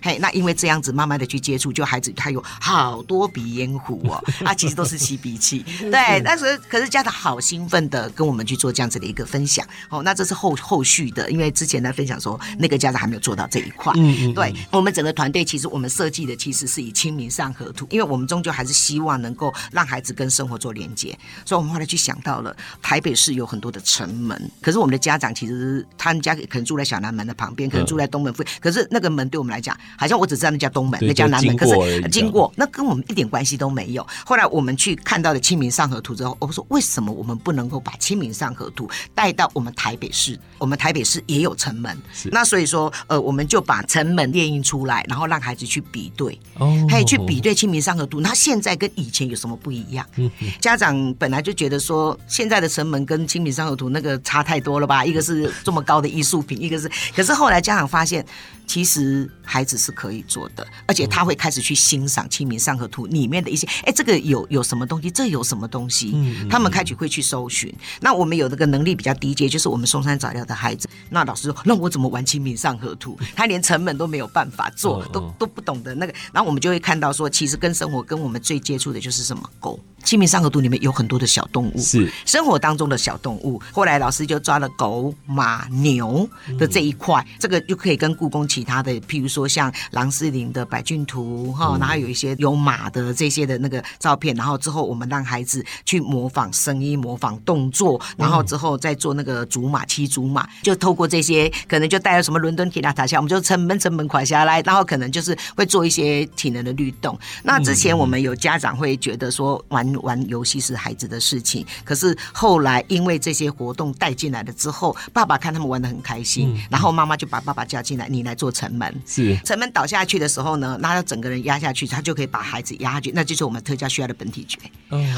E: 嘿，那因为这样子慢慢的去接触，就孩子他有好多鼻烟壶哦，啊，其实都是吸鼻器。对，那时候可是家长好兴奋的跟我们去做这样子的一个分享。哦，那这是后后续的，因为之前在分享说那个家长还没有做到这一块。
C: 嗯嗯
E: 对我们整个团队，其实我们设计的其实是以清明上河图，因为我们终究还是希望能够让孩子跟生活做连接，所以我们后来去想到了台北市有很多的城门，可是我们的家长其实他们家可能住在小南门的旁边，可能住在东门附近，可是那个门对我们来讲，好像我只知道那叫东门，那叫南门，可是经过那跟我们一点关系都没有。后来我们去看到了清明上河图之后，我说为什么我们不能够把清明上河图带到我们台北市？我们台北市也有城门，那所以说呃，我们就把城门列印出来，然后让孩子去比对。
C: 哦
E: 还有去比对《清明上河图》，那现在跟以前有什么不一样？嗯家长本来就觉得说，现在的城门跟《清明上河图》那个差太多了吧？一个是这么高的艺术品，一个是，可是后来家长发现，其实孩子是可以做的，而且他会开始去欣赏《清明上河图》里面的一些，哎，这个有有什么东西，这有什么东西，他们开始会去搜寻。那我们有那个能力比较低阶，就是我们松山早教的孩子，那老师说，那我怎么玩《清明上河图》？他连成本都没有办法做，都都不懂得那个，然后我们就会看到说，其实跟生活跟我们最接触的就是什么狗。《清明上河图》里面有很多的小动物，
C: 是
E: 生活当中的小动物。后来老师就抓了狗、马、牛的这一块，这个就可以跟故宫其他的，譬如说像郎世林的《百骏图》哈，然后有一些有马的这些的那个照片，然后之后我们让孩子去模仿声音、模仿动作，然后之后再做那个竹马、骑竹马，就透过这些，可能就带了什么伦敦铁塔塔下，我们就城门城门垮下来，然后可能就是会做一些体能的律动。那之前我们有家长会觉得说玩玩游戏是孩子的事情，可是后来因为这些活动带进来了之后，爸爸看他们玩的很开心，然后妈妈就把爸爸叫进来，你来做城门。
C: 是
E: 城门倒下去的时候呢，那要整个人压下去，他就可以把孩子压下去，那就是我们特教需要的本体觉。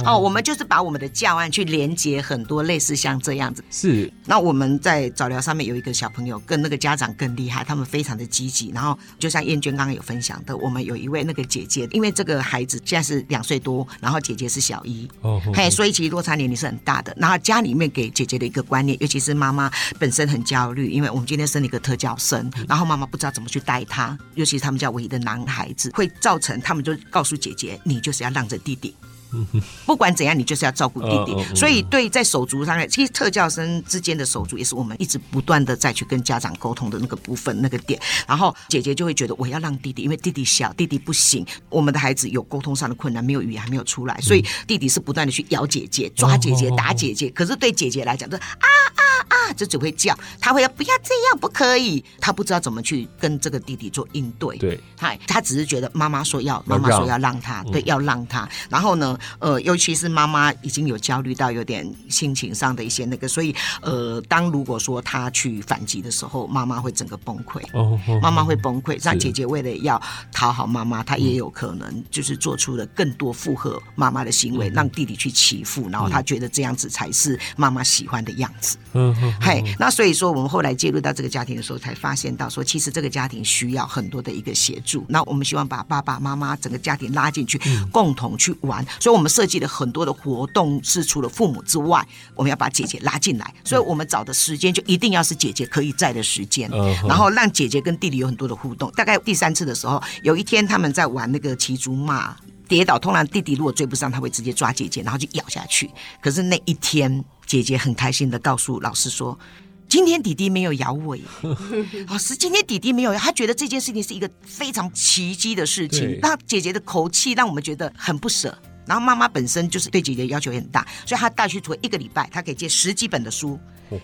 E: 哦，我们就是把我们的教案去连接很多类似像这样子。
C: 是
E: 那我们在早疗上面有一个小朋友，跟那个家长更厉害，他们非常的积极。然后就像燕娟刚刚有分享的，我们有一位那个姐姐，因为这个孩子现在是两岁多，然后姐姐是小一，
C: 哦
E: 嘿，所以其实落差年龄是很大的。然后家里面给姐姐的一个观念，尤其是妈妈本身很焦虑，因为我们今天生了一个特教生，然后妈妈不知道怎么去带他，尤其是他们家唯一的男孩子，会造成他们就告诉姐姐，你就是要让着弟弟。不管怎样，你就是要照顾弟弟。所以对在手足上面，其实特教生之间的手足也是我们一直不断的再去跟家长沟通的那个部分那个点。然后姐姐就会觉得我要让弟弟，因为弟弟小，弟弟不行。我们的孩子有沟通上的困难，没有语言还没有出来，所以弟弟是不断的去咬姐姐、抓姐姐、打姐姐。可是对姐姐来讲，就是啊啊啊，就只会叫，他会要不要这样，不可以。他不知道怎么去跟这个弟弟做应对。
C: 对，
E: 嗨，他只是觉得妈妈说要，妈妈说要让他，对，要让他。然后呢，呃，尤其是妈妈已经有焦虑到有点心情上的一些那个，所以呃，当如果说他去反击的时候，妈妈会整个崩溃。
C: 哦哦
E: 妈妈会崩溃，那姐姐为了要讨好妈妈，她也有可能就是做出了更多附和妈妈的行为，让弟弟去欺负，然后她觉得这样子才是妈妈喜欢的样子。
C: 嗯嗯
E: 嘿，那所以说我们后来介入到这个家庭的时候，才发现到说，其实这个家庭需要很多的一个协助。那我们希望把爸爸妈妈整个家庭拉进去，共同去玩。所以我们设计了很多的活动，是除了父母之外，我们要把姐姐拉进来。所以我们找的时间就一定要是姐姐可以在的时间，然后让姐姐跟弟弟有很多的互动。大概第三次的时候，有一天他们在玩那个骑竹马。跌倒，通常弟弟如果追不上，他会直接抓姐姐，然后就咬下去。可是那一天，姐姐很开心的告诉老师说。今天弟弟没有咬我耶，老 师，今天弟弟没有，他觉得这件事情是一个非常奇迹的事情。那姐姐的口气让我们觉得很不舍。然后妈妈本身就是对姐姐要求也很大，所以她带去图一个礼拜，她可以借十几本的书，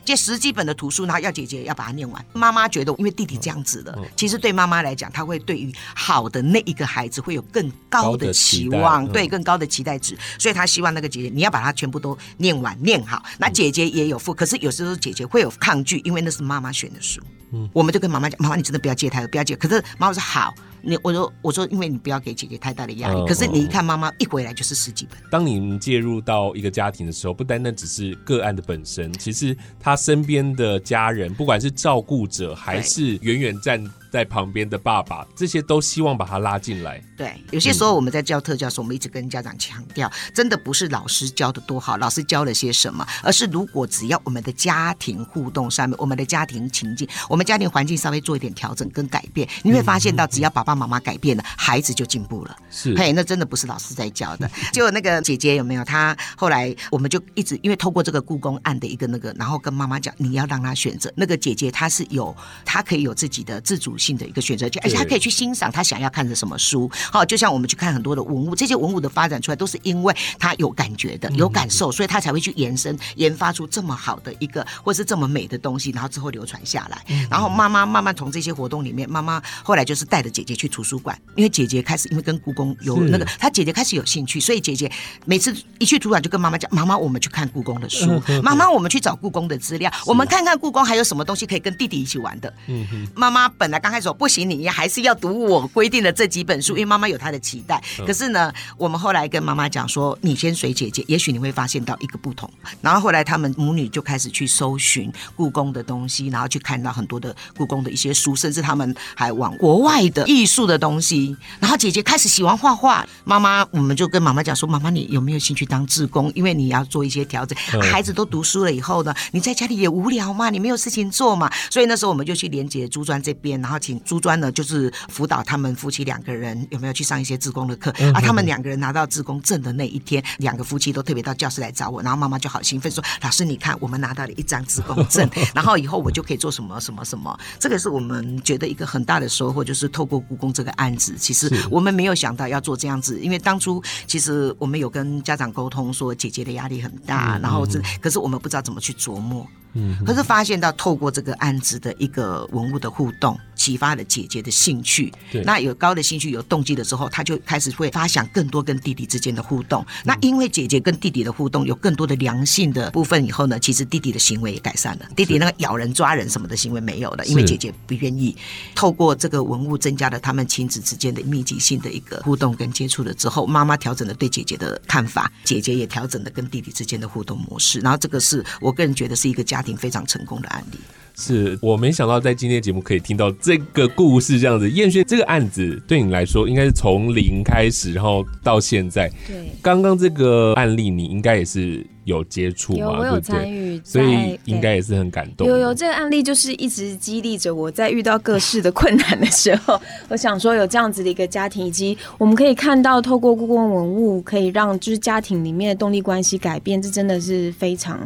E: 借十几本的图书，然后要姐姐要把它念完。妈妈觉得，因为弟弟这样子的，其实对妈妈来讲，她会对于好的那一个孩子会有更高
C: 高的
E: 的
C: 期
E: 望，
C: 嗯
E: 对更高的期待值，所以她希望那个姐姐你要把它全部都念完念好。那姐姐也有付，可是有时候姐姐会有抗拒，因为那是妈妈选的书。嗯我们就跟妈妈讲，妈妈你真的不要借太多，不要借。可是妈妈说好，你我说我说，因为你不要给姐姐太大的压力。
C: 嗯
E: 可是你一看妈妈一回来就是十几本。
C: 当你们介入到一个家庭的时候，不单单只是个案的本身，其实他身边的家人，不管是照顾者还是远远站在旁边的爸爸，这些都希望把他拉进来。
E: 对，有些时候我们在教特教的时候，我们一直跟家长强调，真的不是老师教的多好，老师教了些什么，而是如果只要我们的家庭互动上面，我们的家庭情境，我们家庭环境稍微做一点调整跟改变，你会发现到，只要爸爸妈妈改变了，孩子就进步了。
C: 是
E: 嘿，那真的不是老师在教的。就那个姐姐有没有？她后来我们就一直因为透过这个故宫案的一个那个，然后跟妈妈讲，你要让她选择。那个姐姐她是有，她可以有自己的自主性的一个选择权，而且他可以去欣赏他想要看的什么书。好，就像我们去看很多的文物，这些文物的发展出来都是因为他有感觉的、有感受，所以他才会去延伸、研发出这么好的一个或是这么美的东西，然后之后流传下来。然后妈妈慢慢从这些活动里面，妈妈后来就是带着姐姐去图书馆，因为姐姐开始因为跟故宫有那个，她姐姐开始有兴趣，所以姐姐每次一去图书馆就跟妈妈讲：“妈妈，我们去看故宫的书，妈妈，我们去找故宫的资料，我们看看故宫还有什么东西可以跟弟弟一起玩的。”嗯哼妈妈本来刚开始说不行，你还是要读我规定的这几本书，因为妈妈有她的期待。可是呢，我们后来跟妈妈讲说，你先随姐姐，也许你会发现到一个不同。然后后来他们母女就开始去搜寻故宫的东西，然后去看到很多的故宫的一些书，甚至他们还往国外的艺术的东西。然后姐姐开始喜欢画画，妈妈我们就跟妈妈讲说，妈妈你有没有兴趣当志工？因为你要做一些调整。
C: 嗯
E: 孩子都读书了以后呢，你在家里也无聊嘛，你没有事情做嘛，所以那时候我们就去连接朱专这边，然后请朱专呢就是辅导他们夫妻两个人有没有去上一些自工的课、啊？他们两个人拿到自工证的那一天，两个夫妻都特别到教室来找我，然后妈妈就好兴奋说：“老师，你看我们拿到了一张自工证，然后以后我就可以做什么什么什么。”这个是我们觉得一个很大的收获，就是透过故宫这个案子，其实我们没有想到要做这样子，因为当初其实我们有跟家长沟通说姐姐的压力很大，然后这可是我们不知道怎么去琢磨。
C: 嗯，
E: 可是发现到透过这个案子的一个文物的互动，启发了姐姐的兴趣
C: 对。
E: 那有高的兴趣、有动机的时候，他就开始会发想更多跟弟弟之间的互动。那因为姐姐跟弟弟的互动有更多的良性的部分以后呢，其实弟弟的行为也改善了。弟弟那个咬人、抓人什么的行为没有了，因为姐姐不愿意。透过这个文物，增加了他们亲子之间的密集性的一个互动跟接触了之后，妈妈调整了对姐姐的看法，姐姐也调整了跟弟弟之间的互动模式。然后这个是我个人觉得是一个家庭非常成功的案例。
C: 是我没想到在今天节目可以听到这个故事这样子。燕轩，这个案子对你来说应该是从零开始，然后到现在。
D: 对，
C: 刚刚这个案例你应该也是有接触嘛，
D: 有我有
C: 对不对？
D: 参与，
C: 所以应该也是很感动。
D: 有有这个案例，就是一直激励着我在遇到各式的困难的时候，我想说有这样子的一个家庭，以及我们可以看到透过故宫文物，可以让就是家庭里面的动力关系改变，这真的是非常，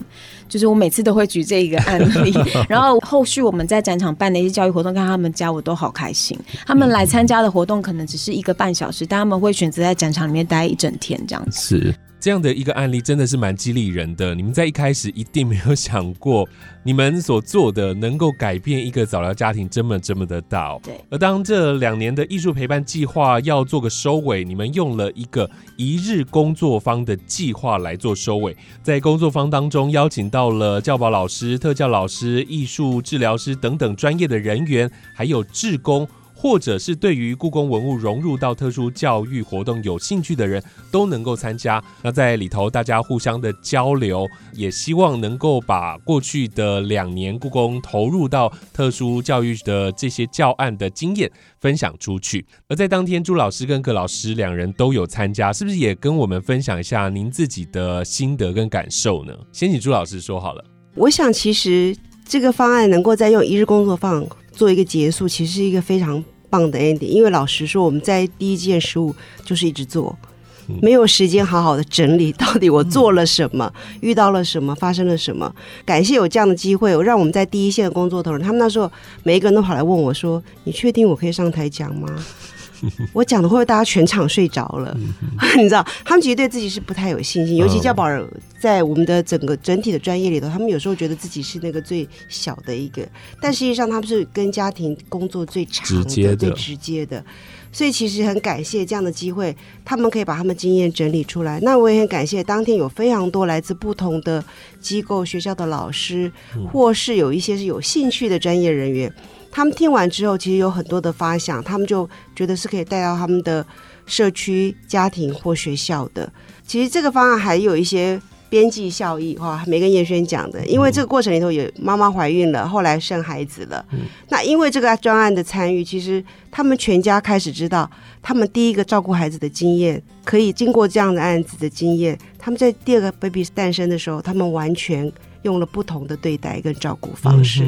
D: 就是我每次都会举这一个案例，然后后续我们在展场办的一些教育活动，看他们家我都好开心。他们来参加的活动可能只是一个半小时，但他们会选择在展场里面待一整天这样子。
C: 是这样的一个案例，真的是蛮激励人的。你们在一开始一定没有想过，你们所做的能够改变一个早疗家庭这么这么的大、哦。
D: 对。
C: 而当这两年的艺术陪伴计划要做个收尾，你们用了一个一日工作坊的计划来做收尾。在工作坊当中，邀请到了教保老师、特教老师、艺术治疗师等等专业的人员，还有志工。或者是对于故宫文物融入到特殊教育活动有兴趣的人，都能够参加。那在里头，大家互相的交流，也希望能够把过去的两年故宫投入到特殊教育的这些教案的经验分享出去。而在当天，朱老师跟葛老师两人都有参加，是不是也跟我们分享一下您自己的心得跟感受呢？先请朱老师说好了。
F: 我想，其实这个方案能够再用一日工作坊做一个结束，其实是一个非常棒的 ending。因为老实说，我们在第一件事物就是一直做，没有时间好好的整理到底我做了什么，遇到了什么，发生了什么。感谢有这样的机会，让我们在第一线的工作同仁，他们那时候每一个人都跑来问我说：“你确定我可以上台讲吗？” 我讲的会不会大家全场睡着了？你知道，他们其实对自己是不太有信心，尤其教保儿在我们的整个整体的专业里头，他们有时候觉得自己是那个最小的一个，但实际上他们是跟家庭工作最长的、最直接的。所以其实很感谢这样的机会，他们可以把他们经验整理出来。那我也很感谢当天有非常多来自不同的机构、学校的老师，或是有一些是有兴趣的专业人员。他们听完之后，其实有很多的发想，他们就觉得是可以带到他们的社区、家庭或学校的。其实这个方案还有一些边际效益，哈，没跟叶轩讲的。因为这个过程里头有妈妈怀孕了，后来生孩子了。那因为这个专案的参与，其实他们全家开始知道，他们第一个照顾孩子的经验，可以经过这样的案子的经验，他们在第二个 baby 诞生的时候，他们完全。用了不同的对待跟照顾方式，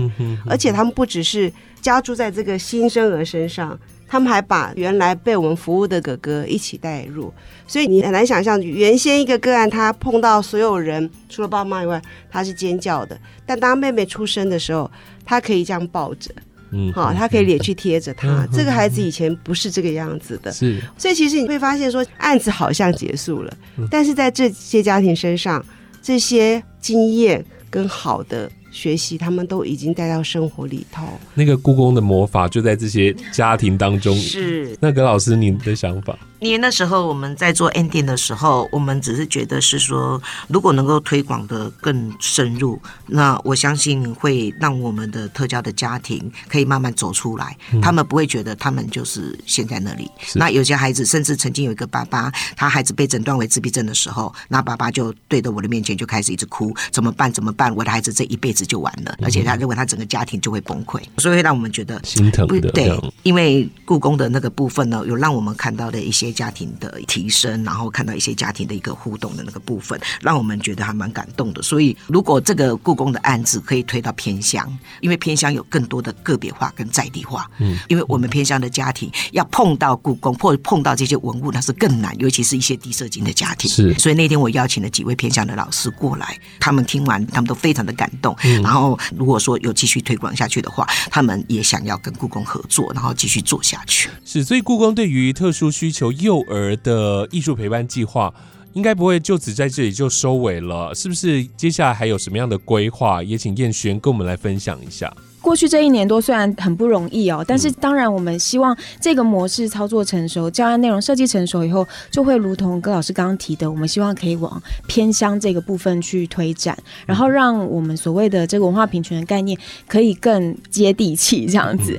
F: 而且他们不只是加注在这个新生儿身上，他们还把原来被我们服务的哥哥一起带入。所以你很难想象，原先一个个案他碰到所有人，除了爸妈以外，他是尖叫的。但当妹妹出生的时候，他可以这样抱着，嗯，好，他可以脸去贴着他。这个孩子以前不是这个样子的，
C: 是。
F: 所以其实你会发现，说案子好像结束了，但是在这些家庭身上，这些经验。跟好的学习，他们都已经带到生活里头。
C: 那个故宫的魔法就在这些家庭当中。
E: 是。
C: 那葛老师，你的想法？
E: 因为那时候我们在做 ending 的时候，我们只是觉得是说，如果能够推广的更深入，那我相信会让我们的特教的家庭可以慢慢走出来。他们不会觉得他们就是陷在那里。那有些孩子甚至曾经有一个爸爸，他孩子被诊断为自闭症的时候，那爸爸就对着我的面前就开始一直哭，怎么办？怎么办？我的孩子这一辈子就完了，而且他认为他整个家庭就会崩溃，所以会让我们觉得
C: 心疼的。
E: 对，因为故宫的那个部分呢，有让我们看到的一些。家庭的提升，然后看到一些家庭的一个互动的那个部分，让我们觉得还蛮感动的。所以，如果这个故宫的案子可以推到偏乡，因为偏乡有更多的个别化跟在地化。嗯，因为我们偏乡的家庭要碰到故宫或碰到这些文物，那是更难，尤其是一些低社金的家庭。
C: 是，
E: 所以那天我邀请了几位偏乡的老师过来，他们听完，他们都非常的感动。嗯然后，如果说有继续推广下去的话，他们也想要跟故宫合作，然后继续做下去。
C: 是，所以故宫对于特殊需求。幼儿的艺术陪伴计划应该不会就此在这里就收尾了，是不是？接下来还有什么样的规划？也请燕轩跟我们来分享一下。
D: 过去这一年多虽然很不容易哦，但是当然我们希望这个模式操作成熟，教案内容设计成熟以后，就会如同葛老师刚刚提的，我们希望可以往偏乡这个部分去推展，然后让我们所谓的这个文化平权的概念可以更接地气这样子。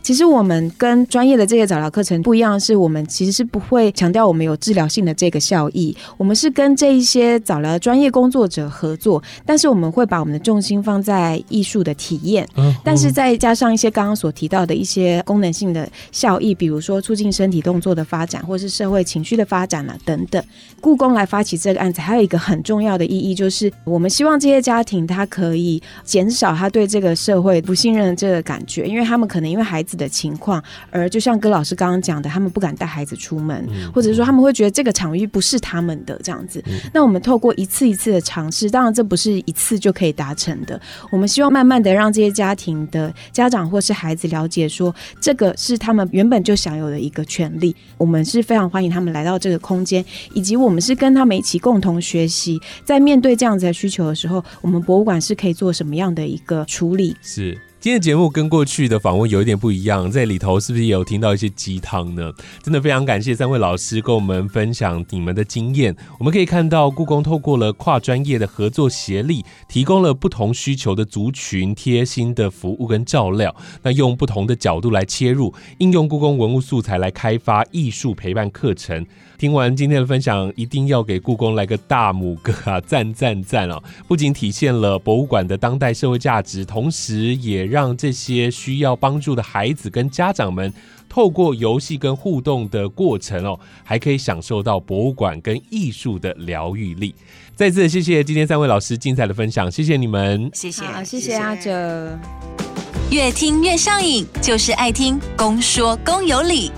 D: 其实我们跟专业的这些早疗课程不一样，是我们其实是不会强调我们有治疗性的这个效益，我们是跟这一些早疗专业工作者合作，但是我们会把我们的重心放在艺术的体验。但是再加上一些刚刚所提到的一些功能性的效益，比如说促进身体动作的发展，或是社会情绪的发展啊等等。故宫来发起这个案子，还有一个很重要的意义，就是我们希望这些家庭他可以减少他对这个社会不信任的这个感觉，因为他们可能因为孩子的情况，而就像葛老师刚刚讲的，他们不敢带孩子出门，或者是说他们会觉得这个场域不是他们的这样子。那我们透过一次一次的尝试，当然这不是一次就可以达成的，我们希望慢慢的让这些家庭。的家长或是孩子了解说，这个是他们原本就享有的一个权利。我们是非常欢迎他们来到这个空间，以及我们是跟他们一起共同学习，在面对这样子的需求的时候，我们博物馆是可以做什么样的一个处理？
C: 是。今天节目跟过去的访问有一点不一样，在里头是不是也有听到一些鸡汤呢？真的非常感谢三位老师跟我们分享你们的经验。我们可以看到，故宫透过了跨专业的合作协力，提供了不同需求的族群贴心的服务跟照料。那用不同的角度来切入，应用故宫文物素材来开发艺术陪伴课程。听完今天的分享，一定要给故宫来个大拇哥啊！赞赞赞哦！不仅体现了博物馆的当代社会价值，同时也让这些需要帮助的孩子跟家长们，透过游戏跟互动的过程哦，还可以享受到博物馆跟艺术的疗愈力。再次谢谢今天三位老师精彩的分享，谢谢你们，
E: 谢谢，
D: 谢谢阿哲。
B: 越听越上瘾，就是爱听公说公有理。